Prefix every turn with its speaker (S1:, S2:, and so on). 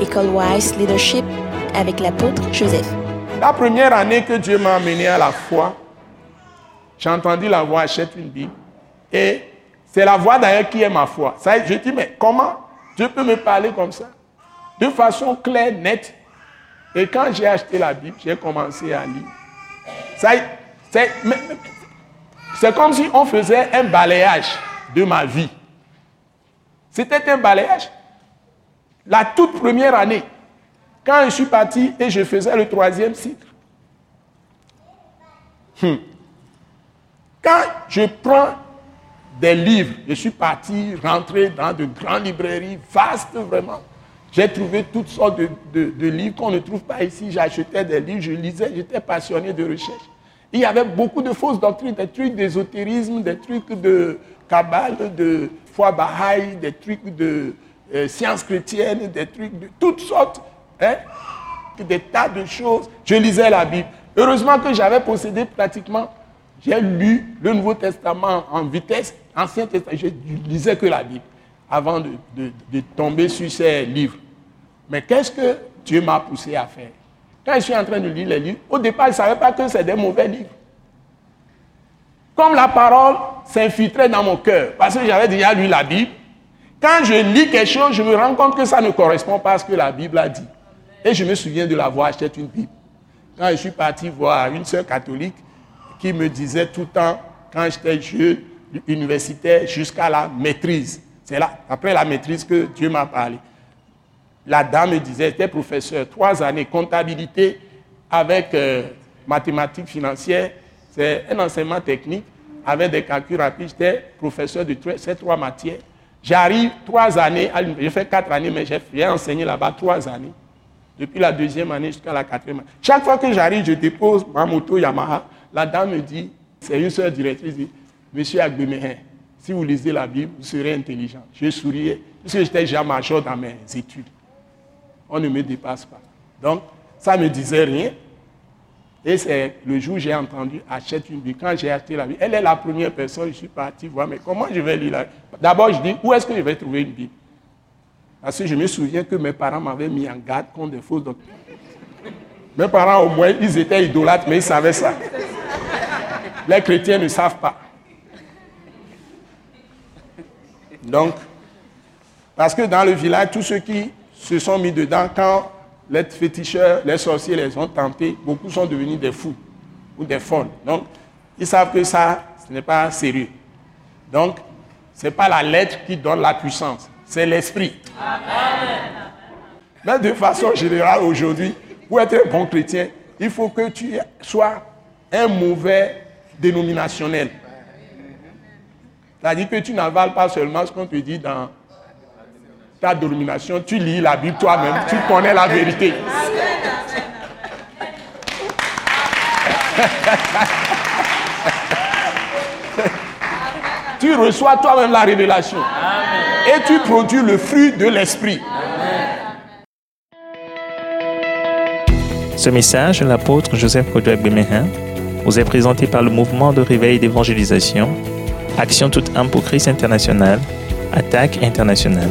S1: École Wise Leadership avec l'apôtre Joseph.
S2: La première année que Dieu m'a amené à la foi, j'ai entendu la voix achète une Bible. Et c'est la voix d'ailleurs qui est ma foi. Ça, je dis, mais comment Dieu peut me parler comme ça? De façon claire, nette. Et quand j'ai acheté la Bible, j'ai commencé à lire. Ça, c'est, c'est comme si on faisait un balayage de ma vie. C'était un balayage. La toute première année, quand je suis parti et je faisais le troisième cycle, hmm. quand je prends des livres, je suis parti rentrer dans de grandes librairies vastes vraiment. J'ai trouvé toutes sortes de, livres qu'on ne trouve pas ici. J'achetais des livres, je lisais, j'étais passionné de recherche. Il y avait beaucoup de fausses doctrines, des trucs d'ésotérisme, des trucs de cabale, de foi bahaï, des trucs de euh, sciences chrétiennes, des trucs de toutes sortes, hein, des tas de choses. Je lisais la Bible. Heureusement que j'avais possédé pratiquement, j'ai lu le Nouveau Testament en vitesse, Ancien Testament, je lisais que la Bible avant de, de tomber sur ces livres. Mais qu'est-ce que Dieu m'a poussé à faire? Quand je suis en train de lire les livres, au départ, je ne savais pas que c'est des mauvais livres. Comme la parole s'infiltrait dans mon cœur, parce que j'avais déjà lu la Bible, quand je lis quelque chose, je me rends compte que ça ne correspond pas à ce que la Bible a dit. Et je me souviens de l'avoir acheté une Bible. Quand je suis parti voir une sœur catholique qui me disait tout le temps, quand j'étais jeune, universitaire, jusqu'à la maîtrise. C'est là, après la maîtrise, que Dieu m'a parlé. La dame me disait, était professeur, trois années, comptabilité avec euh, mathématiques financières, c'est un enseignement technique avec des calculs rapides. J'étais professeur de ces trois matières. J'arrive trois années, j'ai fait quatre années, mais j'ai enseigné là-bas trois années. Depuis la deuxième année jusqu'à la quatrième année. Chaque fois que j'arrive, je dépose ma moto Yamaha. La dame me dit, c'est une soeur directrice, dit, Monsieur Agbemehin, si vous lisez la Bible, vous serez intelligent. Je souriais, parce que j'étais déjà major dans mes études. On ne me dépasse pas. Donc, ça ne me disait rien. Et c'est le jour où j'ai entendu achète une Bible. Quand j'ai acheté la Bible, elle est la première personne, je suis parti voir, mais comment je vais lire la D'abord, je dis, où est-ce que je vais trouver une Bible Parce que je me souviens que mes parents m'avaient mis en garde contre des fausses doctrines. Mes parents, au moins, ils étaient idolâtres, mais ils savaient ça. Les chrétiens ne savent pas. Donc, parce que dans le village, tous ceux qui se sont mis dedans, quand les féticheurs, les sorciers les ont tentés, beaucoup sont devenus des fous ou des folles. Donc, ils savent que ça, ce n'est pas sérieux. Donc, ce n'est pas la lettre qui donne la puissance, c'est l'esprit. Mais de façon générale, aujourd'hui, pour être un bon chrétien, il faut que tu sois un mauvais dénominationnel. C'est-à-dire que tu n'avales pas seulement ce qu'on te dit dans ta domination, tu lis la Bible toi-même, tu connais la vérité. tu reçois toi-même la révélation. Et tu produis le fruit de l'esprit.
S3: Ce message, l'apôtre Joseph Kodouak Bemehin, vous est présenté par le mouvement de réveil d'évangélisation, Action toute âme pour Christ international, Attaque internationale.